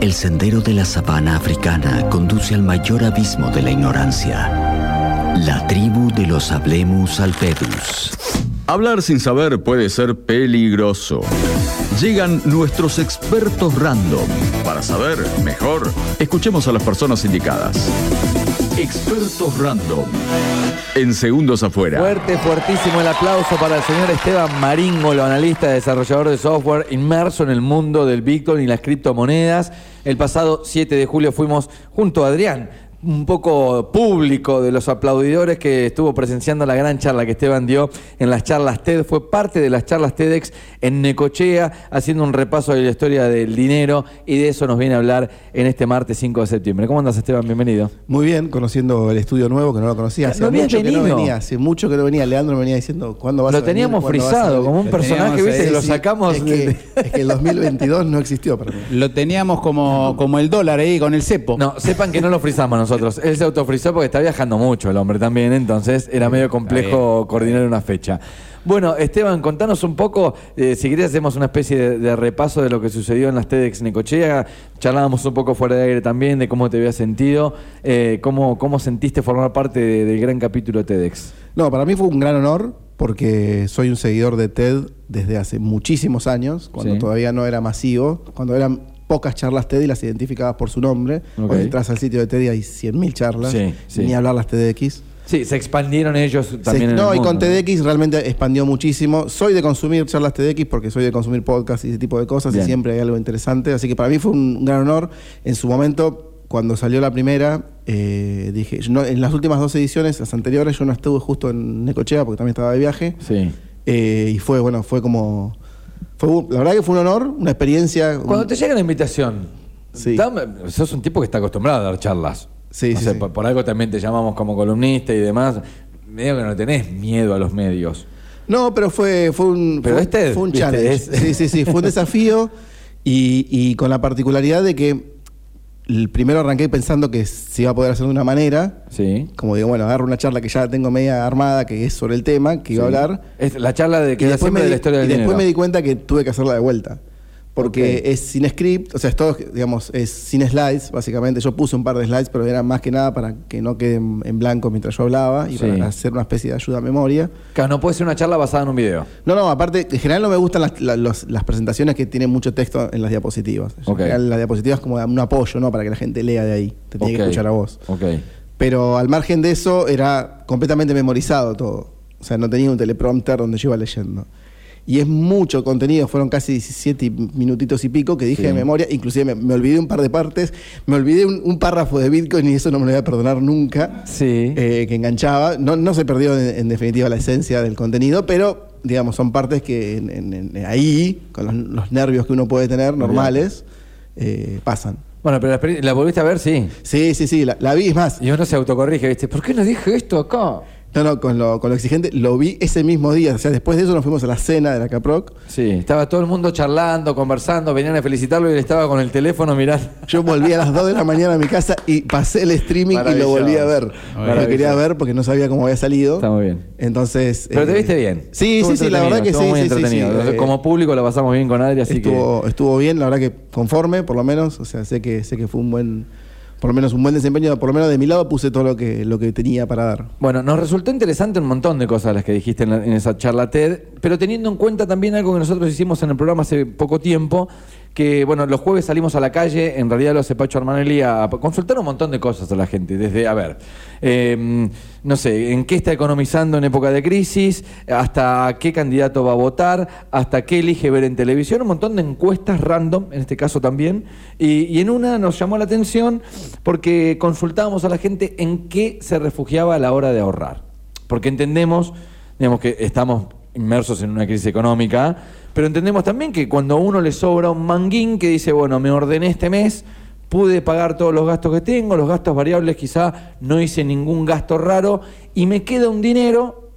El sendero de la sabana africana conduce al mayor abismo de la ignorancia. La tribu de los Hablemus Alpedus. Hablar sin saber puede ser peligroso. Llegan nuestros expertos random. Para saber mejor, escuchemos a las personas indicadas. Expertos random. En segundos afuera. Fuerte, fuertísimo el aplauso para el señor Esteban Maringolo, analista, desarrollador de software, inmerso en el mundo del Bitcoin y las criptomonedas. El pasado 7 de julio fuimos junto a Adrián un poco público de los aplaudidores que estuvo presenciando la gran charla que Esteban dio en las charlas TED. Fue parte de las charlas TEDx en Necochea, haciendo un repaso de la historia del dinero y de eso nos viene a hablar en este martes 5 de septiembre. ¿Cómo andas, Esteban? Bienvenido. Muy bien, conociendo el estudio nuevo que no lo conocía. Hace mucho que no venía, hace mucho que no venía. Leandro me venía diciendo cuándo vas lo a venir. Lo teníamos frisado, como un personaje, ¿viste? Que lo sacamos. Es que, es que, el 2022 no existió para mí. Lo teníamos como, como el dólar ahí con el cepo. No, sepan que no lo frisamos nosotros. Él se autofrizó porque está viajando mucho el hombre también, entonces era medio complejo coordinar una fecha. Bueno, Esteban, contanos un poco, eh, si querés hacemos una especie de, repaso de lo que sucedió en las TEDx Necochea, charlábamos un poco fuera de aire también de cómo te habías sentido, eh, cómo, cómo sentiste formar parte del gran capítulo de TEDx. No, para mí fue un gran honor porque soy un seguidor de TED desde hace muchísimos años, cuando todavía no era masivo, cuando eran pocas charlas TED y las identificadas por su nombre. Hoy entras al sitio de TED y hay 100.000 charlas, ni hablar las TEDx. Sí, se expandieron ellos también. no, y con TEDx realmente expandió muchísimo. Soy de consumir charlas TEDx porque soy de consumir podcasts y ese tipo de cosas y siempre hay algo interesante. Así que para mí fue un gran honor. En su momento, cuando salió la primera, eh, dije, en las últimas dos ediciones, las anteriores, yo no estuve justo en Necochea porque también estaba de viaje. Sí. Eh, y fue, bueno, fue como la verdad que fue un honor, una experiencia. Cuando te llega la invitación, sí. sos un tipo que está acostumbrado a dar charlas. Sí, sí, Por, algo también te llamamos como columnista y demás. Medio que no tenés miedo a los medios. No, pero fue, fue un, pero este, fue un challenge. Sí, sí, sí, fue un desafío y, y con la particularidad de que el primero arranqué pensando que se iba a poder hacer de una manera. Sí. Como digo, bueno, agarro una charla que ya tengo media armada, que es sobre el tema, que iba a hablar. Es la charla de que y después me de la historia del Y después me di cuenta que tuve que hacerla de vuelta porque es sin script, o sea, es todo, digamos, es sin slides, básicamente. Yo puse un par de slides, pero era más que nada para que no queden en blanco mientras yo hablaba y para hacer una especie de ayuda a memoria. Claro, no puede ser una charla basada en un video. No, no, aparte, en general no me gustan las, presentaciones que tienen mucho texto en las diapositivas. En general, las diapositivas como un apoyo, ¿no? Para que la gente lea de ahí, te tiene que escuchar a vos. Okay. Pero al margen de eso, era completamente memorizado todo. O sea, no tenía un teleprompter donde yo iba leyendo y es mucho contenido, fueron casi 17 minutitos y pico que dije de memoria, inclusive me, olvidé un par de partes, me olvidé un, párrafo de Bitcoin y eso no me lo voy a perdonar nunca, sí. Eh, que enganchaba, no, no se perdió en, definitiva la esencia del contenido, pero digamos, son partes que ahí, con los, nervios que uno puede tener normales, eh, pasan. Bueno, pero la, volviste a ver, sí. Sí, sí, sí, la, la vi, es más. Y uno se autocorrige, ¿viste? ¿Por qué no dije esto acá? No, no, con lo, con lo exigente. Lo vi ese mismo día. O sea, después de eso nos fuimos a la cena de la Caproc. Sí, estaba todo el mundo charlando, conversando, venían a felicitarlo y él estaba con el teléfono mirando. Yo volví a las 2 de la mañana a mi casa y pasé el streaming y lo volví a ver. Lo quería ver porque no sabía cómo había salido. Está muy bien. Entonces. Pero te viste bien. Sí, sí, sí, la verdad que sí. Muy sí, Sí, eh, Como público lo pasamos bien con Adri, así estuvo, Estuvo bien, la verdad que conforme, por lo menos. O sea, sé que, sé que fue un buen por lo menos un buen desempeño, por lo menos de mi lado puse todo lo que, lo que tenía para dar. Bueno, nos resultó interesante un montón de cosas las que dijiste en, en esa charla TED, pero teniendo en cuenta también algo que nosotros hicimos en el programa hace poco tiempo, que, bueno, los jueves salimos a la calle, en realidad lo hace Pacho Armanelli, a consultar un montón de cosas a la gente, desde, a ver, em, no sé, en qué está economizando en época de crisis, hasta qué candidato va a votar, hasta qué elige ver en televisión, un montón de encuestas random, en este caso también, y, y en una nos llamó la atención porque consultábamos a la gente en qué se refugiaba a la hora de ahorrar, porque entendemos, digamos que estamos inmersos en una crisis económica, pero entendemos también que cuando a uno le sobra un manguín que dice, bueno, me ordené este mes, pude pagar todos los gastos que tengo, los gastos variables quizá no hice ningún gasto raro y me queda un dinero,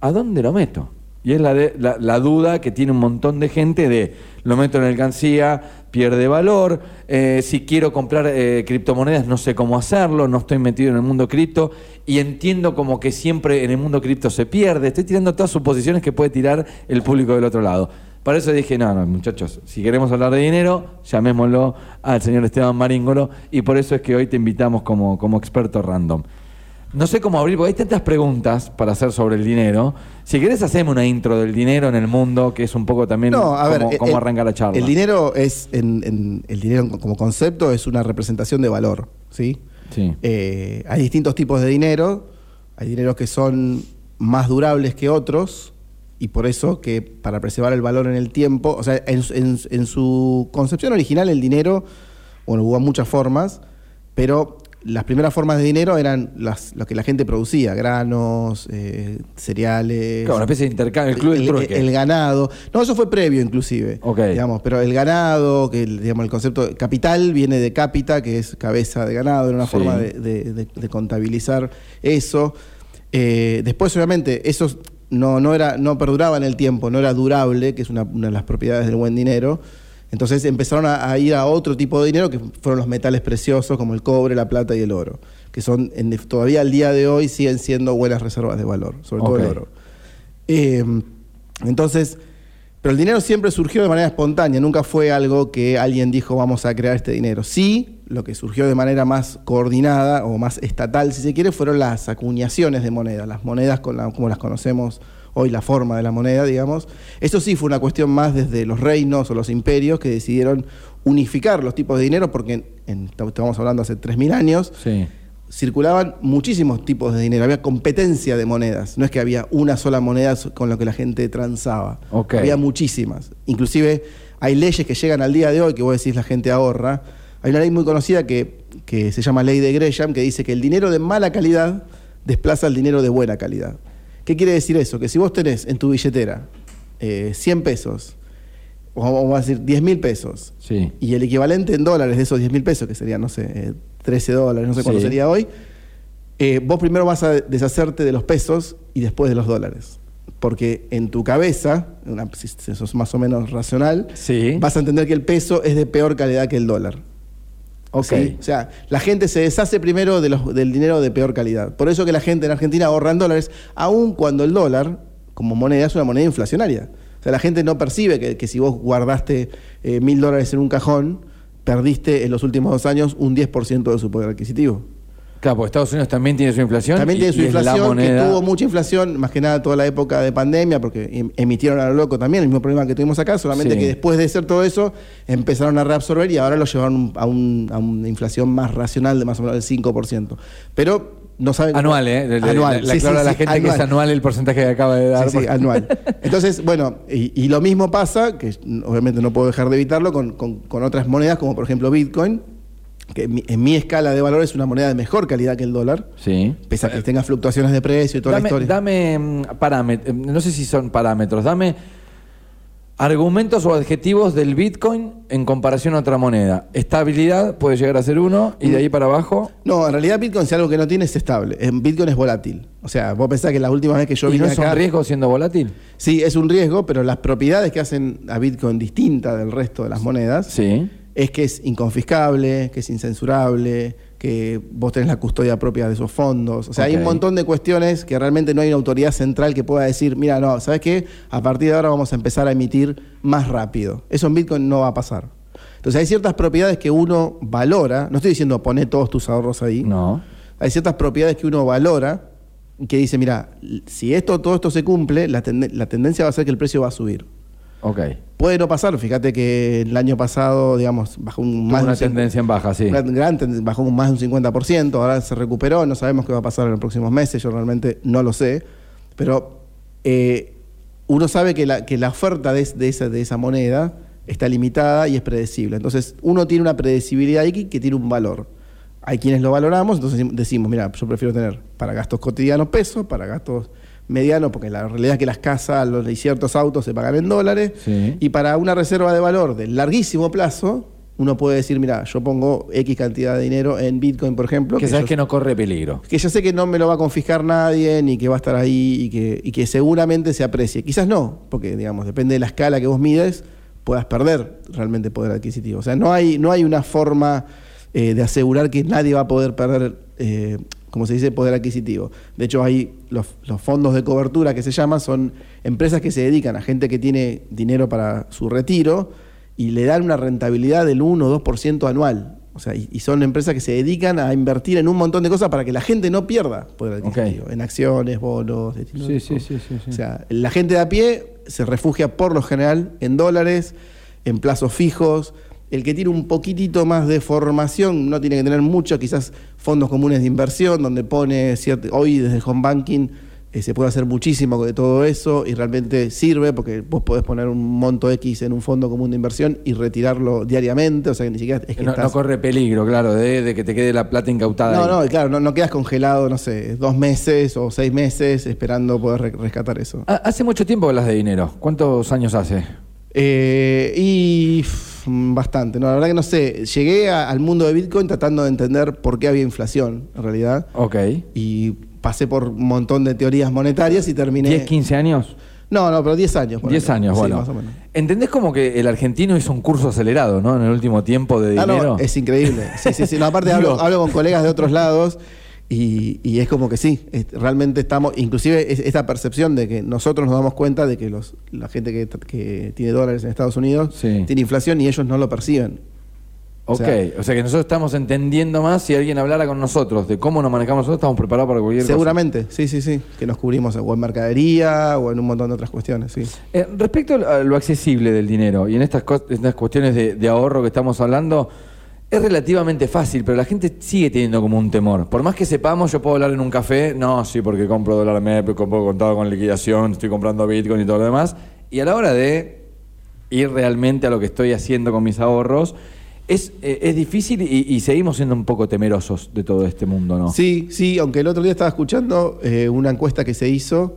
¿a dónde lo meto? Y es la, la, duda que tiene un montón de gente de lo meto en alcancía, pierde valor, eh, si quiero comprar eh, criptomonedas no sé cómo hacerlo, no estoy metido en el mundo cripto y entiendo como que siempre en el mundo cripto se pierde. Estoy tirando todas suposiciones que puede tirar el público del otro lado. Por eso dije, no, no, muchachos, si queremos hablar de dinero, llamémoslo al señor Esteban Maríngolo y por eso es que hoy te invitamos como, como experto random. No sé cómo abrir, porque hay tantas preguntas para hacer sobre el dinero. Si querés, hacemos una intro del dinero en el mundo, que es un poco también No, a ver, cómo, el- cómo arranca la charla. El dinero es, en, en- el dinero como concepto es una representación de valor, ¿sí? Sí. Eh, hay distintos tipos de dinero. Hay dineros que son más durables que otros y por eso que para preservar el valor en el tiempo, o sea, en, su- en- en su concepción original el dinero, bueno, hubo muchas formas, pero las primeras formas de dinero eran las, lo que la gente producía, granos, eh, cereales. Claro, una especie de intercambio, el club del el, trueque. el ganado. No, eso fue previo inclusive. Ok. Digamos, pero el ganado, que el, digamos, el concepto capital viene de cápita, que es cabeza de ganado, era una Sí. forma de, de- de- de contabilizar eso. Eh, después, obviamente, eso no, no, era, no perduraba en el tiempo, no era durable, que es una, una de las propiedades del buen dinero. Entonces empezaron a, a ir a otro tipo de dinero, que fueron los metales preciosos, como el cobre, la plata y el oro, que son en- todavía al día de hoy siguen siendo buenas reservas de valor, sobre todo el oro. Eh, entonces, pero el dinero siempre surgió de manera espontánea, nunca fue algo que alguien dijo vamos a crear este dinero. Sí, lo que surgió de manera más coordinada o más estatal, si se quiere, fueron las acuñaciones de moneda, las monedas con la- como las conocemos hoy, la forma de la moneda, digamos. Eso sí fue una cuestión más desde los reinos o los imperios que decidieron unificar los tipos de dinero, porque en- estamos hablando hace 3.000 años, Sí. circulaban muchísimos tipos de dinero, había competencia de monedas, no es que había una sola moneda con lo que la gente transaba, había muchísimas. Inclusive hay leyes que llegan al día de hoy que vos decís la gente ahorra. Hay una ley muy conocida que, que se llama ley de Gresham que dice que el dinero de mala calidad desplaza el dinero de buena calidad. ¿Qué quiere decir eso? Que si vos tenés en tu billetera eh, 100 pesos, o vamos a decir 10 mil pesos, Sí. y el equivalente en dólares de esos 10 mil pesos, que serían, no sé, eh, 13 dólares, no sé cuánto Sí. sería hoy, eh, vos primero vas a deshacerte de los pesos y después de los dólares. Porque en tu cabeza, una- si eso es más o menos racional, Sí. vas a entender que el peso es de peor calidad que el dólar. Ok. ¿Sí? O sea, la gente se deshace primero de los- del dinero de peor calidad. Por eso que la gente en Argentina ahorra en dólares, aun cuando el dólar, como moneda, es una moneda inflacionaria. O sea, la gente no percibe que, que si vos guardaste eh, mil dólares en un cajón, perdiste en los últimos dos años un 10% de su poder adquisitivo. Claro, porque Estados Unidos también tiene su inflación. También y- tiene su inflación, que tuvo mucha inflación, más que nada toda la época de pandemia, porque em- emitieron a lo loco también, el mismo problema que tuvimos acá, solamente Sí. que después de hacer todo eso, empezaron a reabsorber y ahora lo llevaron a, un- a una inflación más racional de más o menos del 5%. Pero no saben... Anual, ¿eh? Le- le- Anual, Le sí, aclaro sí, a la gente que es anual el porcentaje que acaba de dar. Sí, sí, anual. Entonces, bueno, y, y lo mismo pasa, que obviamente no puedo dejar de evitarlo, con, con- con otras monedas, como por ejemplo Bitcoin, que en mi, en mi escala de valor es una moneda de mejor calidad que el dólar, Sí. pese a que tenga fluctuaciones de precio y toda la historia. dame parámetros, no sé si son parámetros, dame argumentos o adjetivos del Bitcoin en comparación a otra moneda. Estabilidad puede llegar a ser uno y de ahí para abajo. No, en realidad Bitcoin si algo que no tiene es estable. En Bitcoin es volátil. O sea, vos pensás que la última vez que yo ¿Y vine no es acá... un riesgo siendo volátil? Sí, es un riesgo, pero las propiedades que hacen a Bitcoin distinta del resto de las monedas Sí. Es que es inconfiscable, que es incensurable, que vos tenés la custodia propia de esos fondos. O sea, hay un montón de cuestiones que realmente no hay una autoridad central que pueda decir, mira, no, ¿sabes qué? A partir de ahora vamos a empezar a emitir más rápido. Eso en Bitcoin no va a pasar. Entonces hay ciertas propiedades que uno valora, no estoy diciendo poner todos tus ahorros ahí, No. hay ciertas propiedades que uno valora y que dice, mira, si esto, todo esto se cumple, la tendencia va a ser que el precio va a subir. Ok. Puede no pasar, fíjate que el año pasado, digamos, bajó un Tuvo más de una un cin- tendencia en baja, sí. gran- bajó un más de un 50%, ahora se recuperó, no sabemos qué va a pasar en los próximos meses, yo realmente no lo sé, pero eh, uno sabe que la, que la oferta de, es- de esa, de esa moneda está limitada y es predecible. Entonces, uno tiene una predecibilidad que, que tiene un valor. Hay quienes lo valoramos, entonces decimos, mira, yo prefiero tener para gastos cotidianos pesos, para gastos medianos, porque la realidad es que las casas los, y ciertos autos se pagan en dólares, Sí. y para una reserva de valor de larguísimo plazo, uno puede decir, mira, yo pongo X cantidad de dinero en Bitcoin, por ejemplo. Que sabes yo- que no corre peligro. que yo sé que no me lo va a confiscar nadie, ni que va a estar ahí y que, y que seguramente se aprecie. Quizás no, porque digamos, depende de la escala que vos mides, puedas perder realmente poder adquisitivo. O sea, no hay, no hay una forma eh, de asegurar que nadie va a poder perder, eh, como se dice, poder adquisitivo. De hecho, hay los, los fondos de cobertura que se llaman, son empresas que se dedican a gente que tiene dinero para su retiro y le dan una rentabilidad del 1 o 2% anual. O sea, y, y son empresas que se dedican a invertir en un montón de cosas para que la gente no pierda poder adquisitivo. En acciones, bonos, Sí, sí, sí, sí, sí. O sea, la gente de a pie se refugia por lo general en dólares, en plazos fijos. El que tiene un poquitito más de formación no tiene que tener mucho, quizás fondos comunes de inversión, donde pone cierto, hoy desde el home banking eh, se puede hacer muchísimo de todo eso y realmente sirve porque vos podés poner un monto X en un fondo común de inversión y retirarlo diariamente, o sea que ni siquiera es que no, estás- no corre peligro, claro, de, de que te quede la plata incautada. no, ahí. no, claro, no, no quedas congelado, no sé, dos meses o seis meses esperando poder re- rescatar eso. Ha- Hace mucho tiempo hablas de dinero. ¿Cuántos años hace? Eh, y bastante, no, la verdad que no sé. Llegué a- al mundo de Bitcoin tratando de entender por qué había inflación, en realidad. Ok. Y pasé por un montón de teorías monetarias y terminé. ¿10, 15 años? No, no, pero 10 años. ponele. 10 años, Sí, bueno. más o menos. ¿Entendés como que el argentino hizo un curso acelerado, ¿no? En el último tiempo de Ah, dinero. no, es increíble. Sí, sí, sí. No, aparte hablo, hablo con colegas de otros lados y, y es como que sí, es- realmente estamos, inclusive es- esta percepción de que nosotros nos damos cuenta de que los, la gente que, que tiene dólares en Estados Unidos Sí. tiene inflación y ellos no lo perciben. o Ok, sea- o sea que nosotros estamos entendiendo más si alguien hablara con nosotros de cómo nos manejamos nosotros, estamos preparados para cualquier cosa. Seguramente, sí, sí, sí, que nos cubrimos o en mercadería o en un montón de otras cuestiones, sí. Eh, respecto a lo accesible del dinero y en estas, co- estas cuestiones de, de ahorro que estamos hablando, es relativamente fácil, pero la gente sigue teniendo como un temor. Por más que sepamos, yo puedo hablar en un café, no, sí, porque compro dólar MEP, compro contado con liquidación, estoy comprando Bitcoin y todo lo demás. Y a la hora de ir realmente a lo que estoy haciendo con mis ahorros, es, eh, es difícil y, seguimos siendo un poco temerosos de todo este mundo, ¿no? Sí, sí, aunque el otro día estaba escuchando eh, una encuesta que se hizo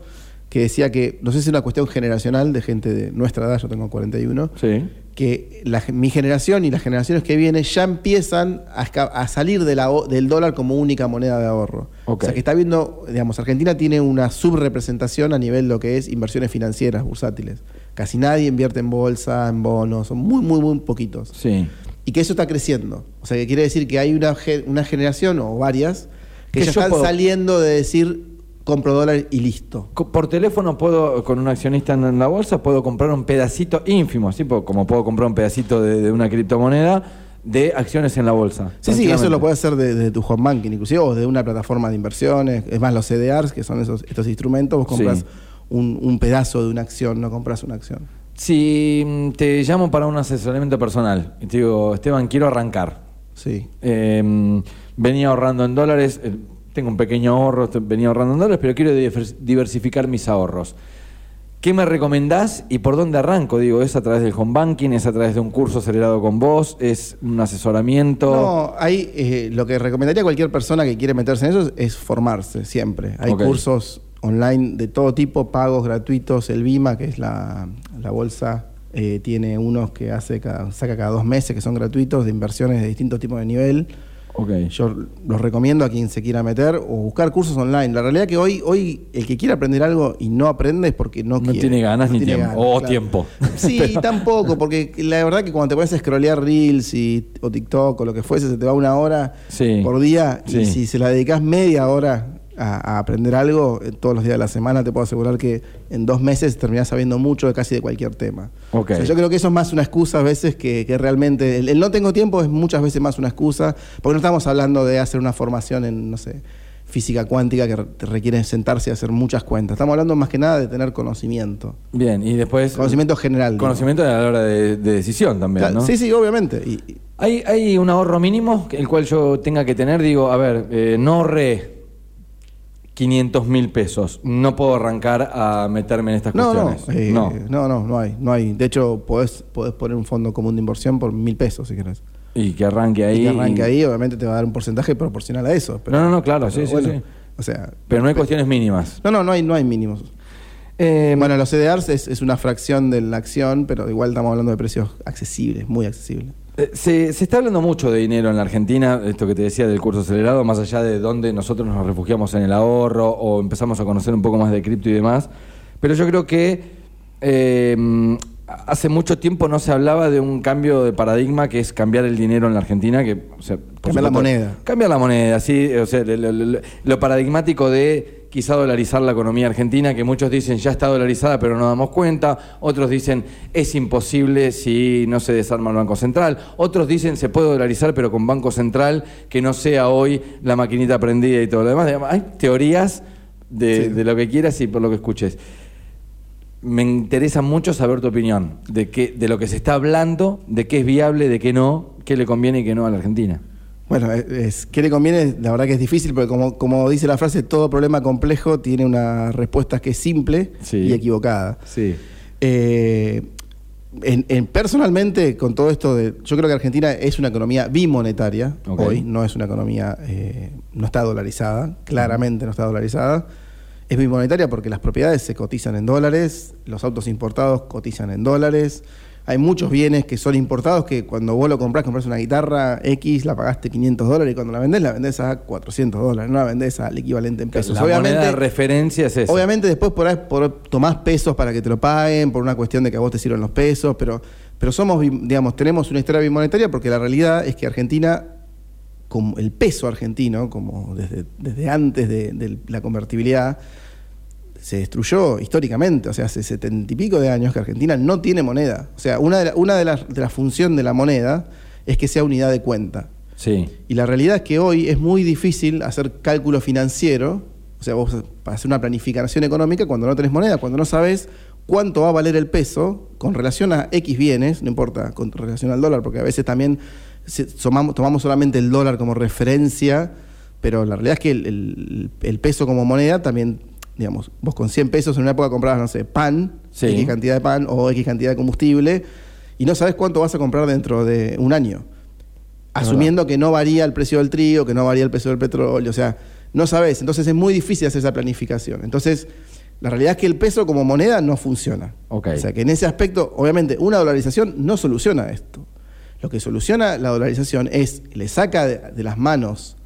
que decía que, no sé si es una cuestión generacional de gente de nuestra edad, yo tengo 41, Sí. que la- mi generación y las generaciones que vienen ya empiezan a, salir de la o- del dólar como única moneda de ahorro. O sea que está viendo, digamos, Argentina tiene una subrepresentación a nivel de lo que es inversiones financieras bursátiles. Casi nadie invierte en bolsa, en bonos, son muy, muy, muy poquitos. Sí. Y que eso está creciendo. O sea que quiere decir que hay una, una generación o varias que, Que ya están puedo- saliendo de decir compro dólar y listo. Por teléfono puedo, con un accionista en la bolsa, puedo comprar un pedacito ínfimo, así como puedo comprar un pedacito de, de una criptomoneda de acciones en la bolsa. Sí, sí, eso lo puedes hacer desde de tu home banking, inclusive, o de una plataforma de inversiones. Es más, los CDRs, que son esos, estos instrumentos, vos compras Sí. un, un pedazo de una acción, no compras una acción. Si mm, te llamo para un asesoramiento personal y te digo, Esteban, quiero arrancar. Sí. Eh, venía ahorrando en dólares, eh, tengo un pequeño ahorro, venía ahorrando en dólares, pero quiero divers- diversificar mis ahorros. ¿Qué me recomendás y por dónde arranco? Digo, ¿es a través del home banking? ¿Es a través de un curso acelerado con vos? ¿Es un asesoramiento? No, hay, eh, lo que recomendaría a cualquier persona que quiere meterse en eso es formarse siempre. Hay cursos online de todo tipo, pagos gratuitos. El BIMA, que es la, la bolsa, eh, tiene unos que hace cada- saca cada dos meses, que son gratuitos, de inversiones de distintos tipos de nivel. Ok. Yo los recomiendo a quien se quiera meter o buscar cursos online. La realidad que hoy, hoy el que quiere aprender algo y no aprende es porque no, No quiere. tiene ganas ni tiene tiempo. O tiempo. Sí, Pero- tampoco, porque la verdad que cuando te pones a scrollear Reels y, o TikTok o lo que fuese, se te va una hora Sí. por día. Sí. Y si se la dedicas media hora a, a aprender algo eh, todos los días de la semana, te puedo asegurar que en dos meses terminás sabiendo mucho de casi de cualquier tema. Ok. O sea, yo creo que eso es más una excusa a veces que, que realmente. El, el no tengo tiempo es muchas veces más una excusa, porque no estamos hablando de hacer una formación en, no sé, física cuántica que requiere sentarse y hacer muchas cuentas. Estamos hablando más que nada de tener conocimiento. Bien, y después... Conocimiento general. Conocimiento a la hora de, de decisión también, Claro, ¿no? Sí, sí, obviamente. Y- ¿Hay, ¿Hay un ahorro mínimo el cual yo tenga que tener? Digo, a ver, eh, no ahorré 500 mil pesos. No puedo arrancar a meterme en estas no, no, cuestiones. eh, no. no, no, no hay, no hay. De hecho, podés, podés poner un fondo común de inversión por mil pesos si querés. Y que arranque ahí. y que arranque ahí, obviamente te va a dar un porcentaje proporcional a eso. pero- No, no, no, claro, sí, sí, sí. O sea, Pero no hay cuestiones mínimas. no, no, no hay, no hay mínimos. Eh, Bueno, los CDRs es, es una fracción de la acción, pero igual estamos hablando de precios accesibles, muy accesibles. Eh, Se, se está hablando mucho de dinero en la Argentina, esto que te decía del curso acelerado, más allá de dónde nosotros nos refugiamos en el ahorro o empezamos a conocer un poco más de cripto y demás. Pero yo creo que eh, hace mucho tiempo no se hablaba de un cambio de paradigma que es cambiar el dinero en la Argentina, que o sea, Cambiar la moneda. Cambiar la moneda, sí, o sea, lo, lo- lo paradigmático de quizá dolarizar la economía argentina, que muchos dicen ya está dolarizada pero no damos cuenta, otros dicen es imposible si no se desarma el Banco Central, otros dicen se puede dolarizar pero con Banco Central que no sea hoy la maquinita prendida y todo lo demás. Hay teorías de, Sí. de lo que quieras y por lo que escuches. Me interesa mucho saber tu opinión de, qué, de lo que se está hablando, de qué es viable, de qué no, qué le conviene y qué no a la Argentina. Bueno, es, es- ¿qué le conviene? La verdad que es difícil, porque como, como dice la frase, todo problema complejo tiene una respuesta que es simple Sí. y equivocada. Sí. Eh, en, en- personalmente, con todo esto de. Yo creo que Argentina es una economía bimonetaria hoy, no es una economía. eh, no está dolarizada, claramente no está dolarizada. Es bimonetaria porque las propiedades se cotizan en dólares, los autos importados cotizan en dólares. Hay muchos bienes que son importados que cuando vos lo comprás, compras una guitarra X, la pagaste 500 dólares y cuando la vendés, la vendés a 400 dólares, no la vendés al equivalente en pesos. la moneda de referencia es esa. Obviamente después por ahí por, tomás pesos para que te lo paguen, por una cuestión de que a vos te sirvan los pesos, pero, pero somos, digamos, tenemos una historia bimonetaria porque la realidad es que Argentina, como el peso argentino, como desde, desde antes de, de la convertibilidad, se destruyó históricamente, o sea, hace setenta y pico de años que Argentina no tiene moneda. O sea, una de, la- una de las de las funciones de la moneda es que sea unidad de cuenta. Sí. Y la realidad es que hoy es muy difícil hacer cálculo financiero, o sea, vos para hacer una planificación económica cuando no tenés moneda, cuando no sabes cuánto va a valer el peso con relación a X bienes, no importa, con relación al dólar, porque a veces también tomamos, tomamos solamente el dólar como referencia, pero la realidad es que el, el- el peso como moneda también, digamos, vos con 100 pesos en una época comprabas, no sé, pan, Sí. X cantidad de pan o X cantidad de combustible, y no sabes cuánto vas a comprar dentro de un año asumiendo que no varía el precio del trigo, que no varía el precio del petróleo, o sea, no sabes, entonces es muy difícil hacer esa planificación. Entonces, la realidad es que el peso como moneda no funciona. O sea, que en ese aspecto, obviamente, una dolarización no soluciona esto. Lo que soluciona la dolarización es, le saca de, de las manos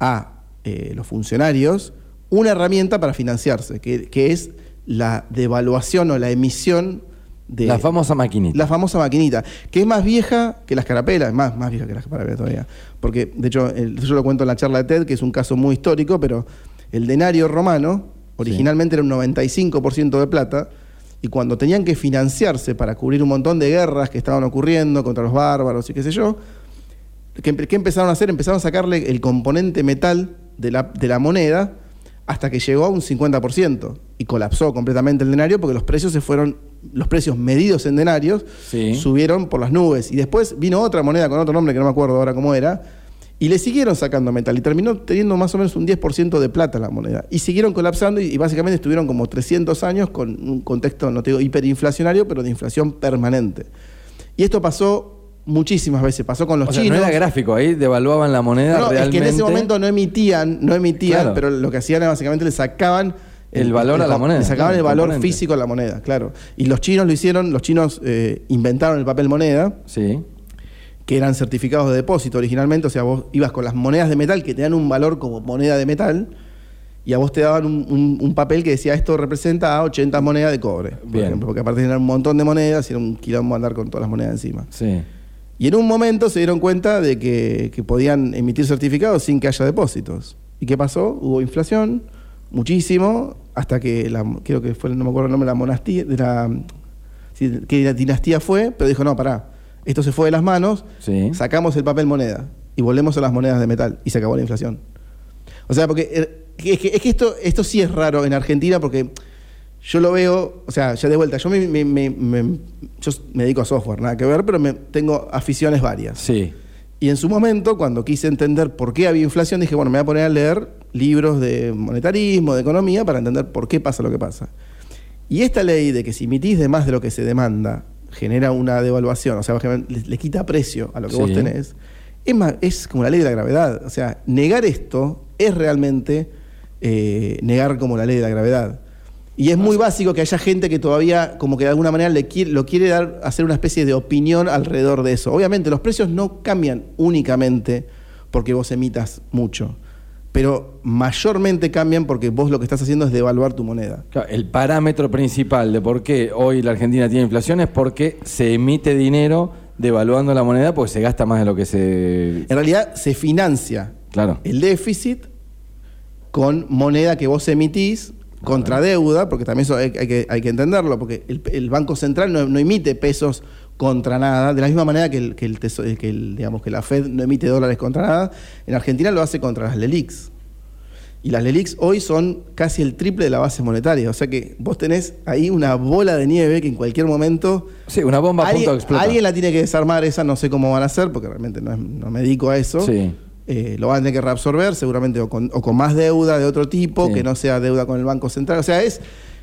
a eh, los funcionarios una herramienta para financiarse, que, que es la devaluación o la emisión de... la famosa maquinita. La famosa maquinita, que es más vieja que las carapelas, más, más vieja que las carapelas todavía. Porque, de hecho, el- yo lo cuento en la charla de TED, que es un caso muy histórico, pero el denario romano originalmente era un 95% de plata, y cuando tenían que financiarse para cubrir un montón de guerras que estaban ocurriendo contra los bárbaros y qué sé yo, ¿qué, empe- qué empezaron a hacer? Empezaron a sacarle el componente metal de la, de la moneda hasta que llegó a un 50% y colapsó completamente el denario porque los precios se fueron, los precios medidos en denarios Sí. subieron por las nubes. Y después vino otra moneda con otro nombre que no me acuerdo ahora cómo era, y le siguieron sacando metal y terminó teniendo más o menos un 10% de plata la moneda. Y siguieron colapsando y, y básicamente estuvieron como 300 años con un contexto, no te digo hiperinflacionario, pero de inflación permanente. Y esto pasó muchísimas veces, pasó con los o sea, chinos. no era gráfico, ahí devaluaban la moneda No, es que en ese momento no emitían, no emitían, Claro. pero lo que hacían era básicamente le sacaban El valor a la moneda, Le sacaban claro, el valor componente. físico a la moneda, claro. Y los chinos lo hicieron, los chinos eh, inventaron el papel moneda, Sí. que eran certificados de depósito originalmente, o sea, vos ibas con las monedas de metal que tenían un valor como moneda de metal, y a vos te daban un, un- un papel que decía esto representa a 80 monedas de cobre, por Bien. ejemplo, porque aparte tenían un montón de monedas y era un quilombo andar con todas las monedas encima. Sí. Y en un momento se dieron cuenta de que, que podían emitir certificados sin que haya depósitos. ¿Y qué pasó? Hubo inflación, muchísimo, hasta que, la, creo que fue, no me acuerdo el nombre, la monastía, de la, que la dinastía fue, pero dijo, no, pará, esto se fue de las manos, Sí. sacamos el papel moneda y volvemos a las monedas de metal y se acabó la inflación. O sea, porque eh, es que, es que esto, esto sí es raro en Argentina porque yo lo veo, o sea, ya de vuelta, yo me, me- me- me- yo me dedico a software, nada que ver, pero me, tengo aficiones varias. Sí. Y en su momento, cuando quise entender por qué había inflación, dije, bueno, me voy a poner a leer libros de monetarismo, de economía, para entender por qué pasa lo que pasa. Y esta ley de que si emitís de más de lo que se demanda, genera una devaluación, o sea, le, le quita precio a lo que vos tenés, es, más, es como la ley de la gravedad. O sea, negar esto es realmente eh, negar como la ley de la gravedad. Y es muy básico que haya gente que todavía, como que de alguna manera le quiere, lo quiere dar, hacer una especie de opinión alrededor de eso. Obviamente, los precios no cambian únicamente porque vos emitas mucho. pero mayormente cambian porque vos lo que estás haciendo es devaluar tu moneda. Claro, el parámetro principal de por qué hoy la Argentina tiene inflación es porque se emite dinero devaluando la moneda porque se gasta más de lo que se... En realidad se financia Claro. el déficit con moneda que vos emitís contra deuda, porque también eso hay, hay que, hay que entenderlo, porque el, el Banco Central no, no emite pesos contra nada, de la misma manera que, el, que, el teso- que el, digamos, que la Fed no emite dólares contra nada, en Argentina lo hace contra las LELIX. Y las LELIX hoy son casi el triple de la base monetaria, o sea que vos tenés ahí una bola de nieve que en cualquier momento Sí, una bomba a punto de alguien, explotar. alguien la tiene que desarmar esa, no sé cómo van a hacer, porque realmente no, es- no me dedico a eso. Sí. Eh, lo van a tener que reabsorber, seguramente, o con, o con más deuda de otro tipo, Sí. que no sea deuda con el Banco Central. O sea, es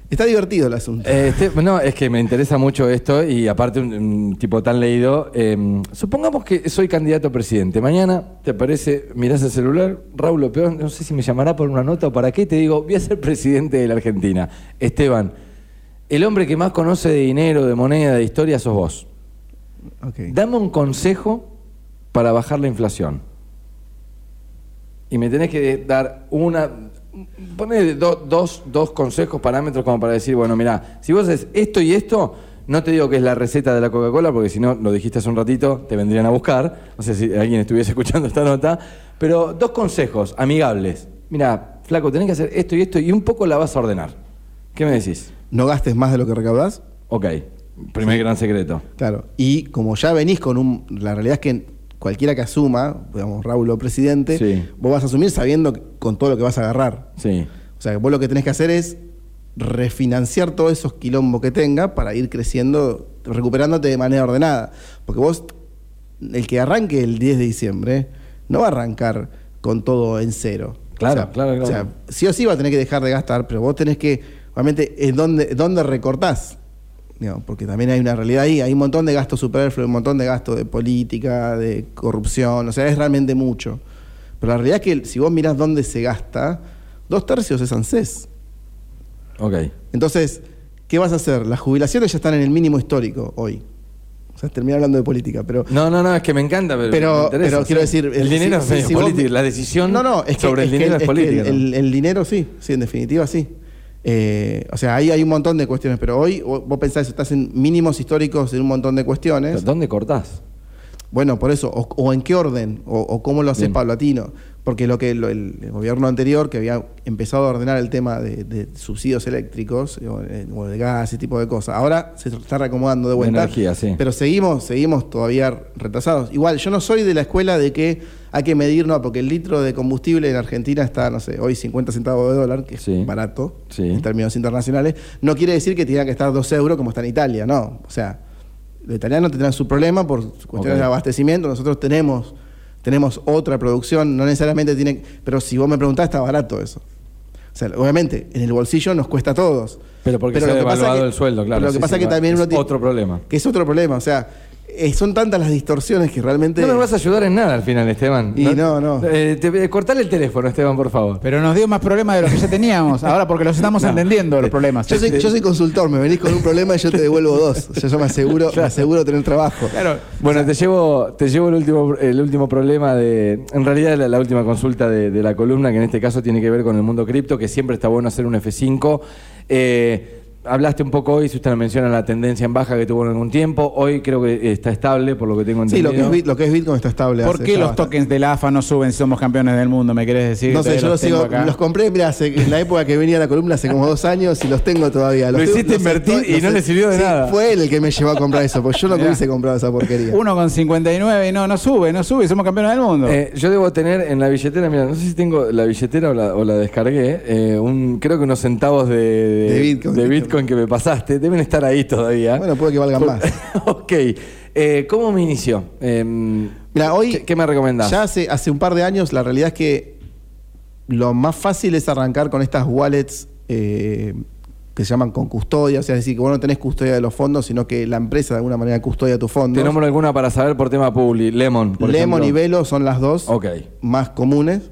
está divertido el asunto. Eh, este- no, es que me interesa mucho esto y aparte un, un tipo tan leído. eh, supongamos que soy candidato a presidente. Mañana te aparece, mirás el celular, Raúl Opeón, no sé si me llamará por una nota o para qué, te digo, voy a ser presidente de la Argentina. Esteban, el hombre que más conoce de dinero, de moneda, de historia, sos vos. Dame un consejo para bajar la inflación. Y me tenés que dar una. Poner dos, dos consejos, parámetros como para decir, bueno, mira, si vos haces esto y esto, no te digo que es la receta de la Coca-Cola, porque si no, lo dijiste hace un ratito, te vendrían a buscar. No sé si alguien estuviese escuchando esta nota. Pero dos consejos amigables. Mira, flaco, tenés que hacer esto y esto y un poco la vas a ordenar. ¿Qué me decís? No gastes más de lo que recaudás. Ok, primer gran secreto. Claro. Y como ya venís con un. La realidad es que cualquiera que asuma, digamos, Raúl o presidente, Sí. vos vas a asumir sabiendo que- con todo lo que vas a agarrar. Sí. O sea, vos lo que tenés que hacer es refinanciar todos esos quilombos que tenga para ir creciendo, recuperándote de manera ordenada. Porque vos, el que arranque el 10 de diciembre, no va a arrancar con todo en cero. Claro, O sea, claro, claro. O sea, sí o sí va a tener que dejar de gastar, pero vos tenés que, obviamente, en dónde, dónde recortás. Digamos, porque también hay una realidad ahí, hay un montón de gastos superfluos, un montón de gastos de política, de corrupción, o sea, es realmente mucho. Pero la realidad es que si vos mirás dónde se gasta, dos tercios es ANSES. Ok. Entonces, ¿qué vas a hacer? Las jubilaciones ya están en el mínimo histórico hoy. O sea, terminé hablando de política, pero... No, no, no, es que me encanta, pero, me Pero, interesa, pero quiero decir... el dinero si- es si vos- la decisión no, no, es que- sobre el que- dinero es, política. el- el dinero sí, sí, en definitiva sí. Eh, o sea, ahí hay un montón de cuestiones, pero hoy vos pensás, estás en mínimos históricos en un montón de cuestiones. ¿Dónde cortás? Bueno, por eso, o, o en qué orden, o, o cómo lo haces Bien. paulatino. Porque lo que lo- el, gobierno anterior, que había empezado a ordenar el tema de, de subsidios eléctricos o, eh, o de gas, ese tipo de cosas, ahora se está reacomodando de De vuelta. energía, sí. Pero seguimos, seguimos todavía retrasados. Igual, yo no soy de la escuela de que hay que medir, no, porque el litro de combustible en Argentina está, no sé, hoy 50 centavos de dólar, que Sí. es barato Sí. en términos internacionales. No quiere decir que tenga que estar 2 euros como está en Italia, no. O sea, los italianos tendrán su problema por cuestiones de abastecimiento. Nosotros tenemos, tenemos otra producción, no necesariamente tiene. Pero si vos me preguntás, está barato eso. O sea, obviamente, en el bolsillo nos cuesta a todos. Pero porque se ha devaluado que- el sueldo, claro. pero lo que sí, pasa sí, que también es uno tiene- otro problema. Que es otro problema. O sea, eh, son tantas las distorsiones que realmente. No me vas a ayudar en nada al final, Esteban. Y no, no. Eh, te- eh, cortale el teléfono, Esteban, por favor. Pero nos dio más problemas de los que ya teníamos. Ahora porque los estamos entendiendo los problemas. Yo soy, yo soy consultor, me venís con un problema y yo te devuelvo dos. Yo, yo me aseguro, me aseguro tener trabajo. Claro. Bueno, te llevo, te llevo el último, el último problema de. En realidad, la, la última consulta de, de la columna, que en este caso tiene que ver con el mundo cripto, que siempre está bueno hacer un F5. Eh, hablaste un poco hoy, si usted menciona la tendencia en baja que tuvo en algún tiempo. Hoy creo que está estable, por lo que tengo Sí, entendido. lo que, es, Bit- lo que es Bitcoin está estable. ¿Por hace qué los bastante. tokens de la AFA no suben si somos campeones del mundo? ¿Me querés decir? No sé, yo los sigo, acá. los compré, mira, hace- en la época que venía la columna hace como dos años y los tengo todavía. Los Lo hiciste los invertir y no le sirvió de sí, nada. Fue él el que me llevó a comprar eso, porque yo no Mirá. hubiese comprado esa porquería. Uno con 59 y no, no sube, no sube, somos campeones del mundo. Eh, yo debo tener en la billetera, mira, no sé si tengo la billetera o la, o la descargué, eh, un, creo que unos centavos de, De Bitcoin. de Bitcoin que me pasaste, deben estar ahí todavía. Bueno, puede que valgan Por- más. ok, Eh, ¿cómo me inició? Eh, Mira, hoy. ¿qué, qué me recomendás? Ya hace, hace un par de años, la realidad es que lo más fácil es arrancar con estas wallets eh, que se llaman con custodia, o sea, es decir, que vos no tenés custodia de los fondos, sino que la empresa de alguna manera custodia tus fondos. ¿Te nombro alguna para saber por tema publi? Lemon, por Lemon ejemplo. y Velo son las dos Ok. más comunes.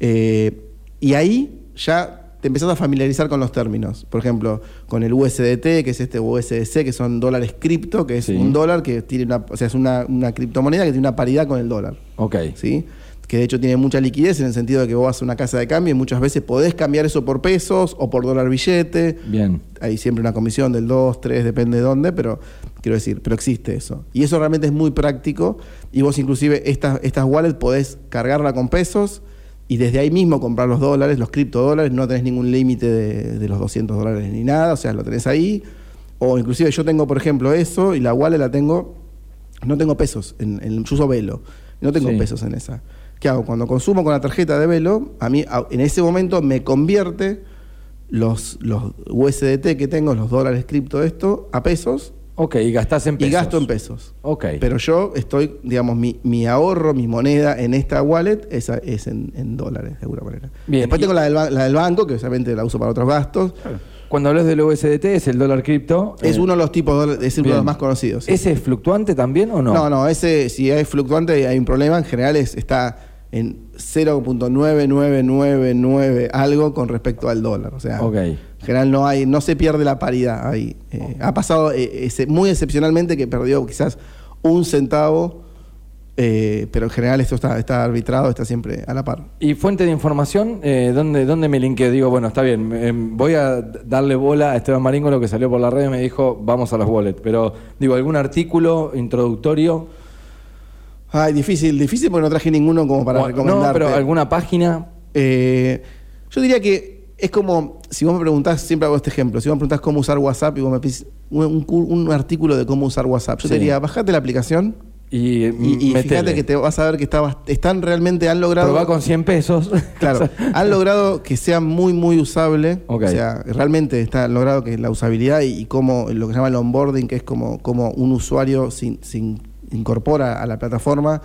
Eh, y ahí ya te empezás a familiarizar con los términos. Por ejemplo, con el USDT, que es este USDC, que son dólares cripto, que es Sí. un dólar que tiene una, o sea, es una, una criptomoneda que tiene una paridad con el dólar. Ok. ¿sí? que de hecho tiene mucha liquidez en el sentido de que vos vas a una casa de cambio y muchas veces podés cambiar eso por pesos o por dólar billete. Bien. Hay siempre una comisión del 2, 3, depende de dónde, pero quiero decir, pero existe eso. Y eso realmente es muy práctico y vos inclusive estas, estas wallets podés cargarla con pesos y desde ahí mismo comprar los dólares, los criptodólares, no tenés ningún límite de, de los 200 dólares ni nada, o sea, lo tenés ahí. O inclusive yo tengo, por ejemplo, eso y la wallet la tengo, no tengo pesos, en, en, yo uso Velo, no tengo Sí. pesos en esa. ¿Qué hago? Cuando consumo con la tarjeta de Velo, a mí a- en ese momento me convierte los, los USDT que tengo, los dólares cripto esto, a pesos Ok, y gastás en pesos. y gasto en pesos. Ok. Pero yo estoy, digamos, mi, mi ahorro, mi moneda en esta wallet es, a- es en, en dólares, de alguna manera. Bien, Después y- tengo la del, la del banco, que obviamente la uso para otros gastos. Cuando hablas del USDT, es el dólar cripto. Es eh, uno de los tipos, de es uno de los más conocidos. ¿Ese es fluctuante también o no? No, no, ese, si es fluctuante hay un problema. En general es, está en 0.9999 algo con respecto al dólar. O sea, Ok. En general no hay, no se pierde la paridad ahí. Eh, ha pasado eh, muy excepcionalmente que perdió quizás un centavo, eh, pero en general esto está, está arbitrado, está siempre a la par. Y fuente de información, eh, ¿dónde, ¿dónde me linkeo? Digo, bueno, está bien, eh, voy a darle bola a Esteban Maringo, lo que salió por la red y me dijo, vamos a los wallets. Pero, digo, ¿algún artículo introductorio? Ay, difícil, difícil porque no traje ninguno como para recomendarte. no, pero alguna página. Yo diría que es como, si vos me preguntás, siempre hago este ejemplo, si vos me preguntás cómo usar WhatsApp y vos me pedís un, un cu- un artículo de cómo usar WhatsApp, yo Sí. te diría, bajate la aplicación Y, y, y fíjate que te vas a ver que está están realmente, han logrado... Probá con 100 pesos. Claro, han logrado que sea muy, muy usable. O sea, realmente está logrado que la usabilidad y, y cómo lo que se llama el onboarding, que es como, como un usuario se incorpora a la plataforma,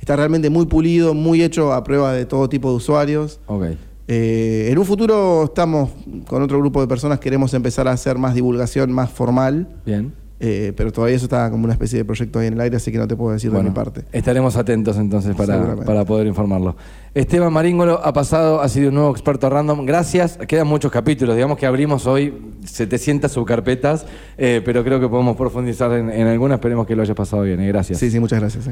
está realmente muy pulido, muy hecho a prueba de todo tipo de usuarios. ok. Eh, en un futuro estamos con otro grupo de personas, queremos empezar a hacer más divulgación más formal, Bien. eh, pero todavía eso está como una especie de proyecto ahí en el aire, así que no te puedo decir de mi parte. Estaremos atentos entonces para, para poder informarlo. Esteban Maríngolo ha pasado, ha sido un nuevo experto random. Gracias. Quedan muchos capítulos. Digamos que abrimos hoy 700 subcarpetas, eh, pero creo que podemos profundizar en, en algunas. Esperemos que lo haya pasado bien. eh. Gracias. Sí, sí, muchas gracias.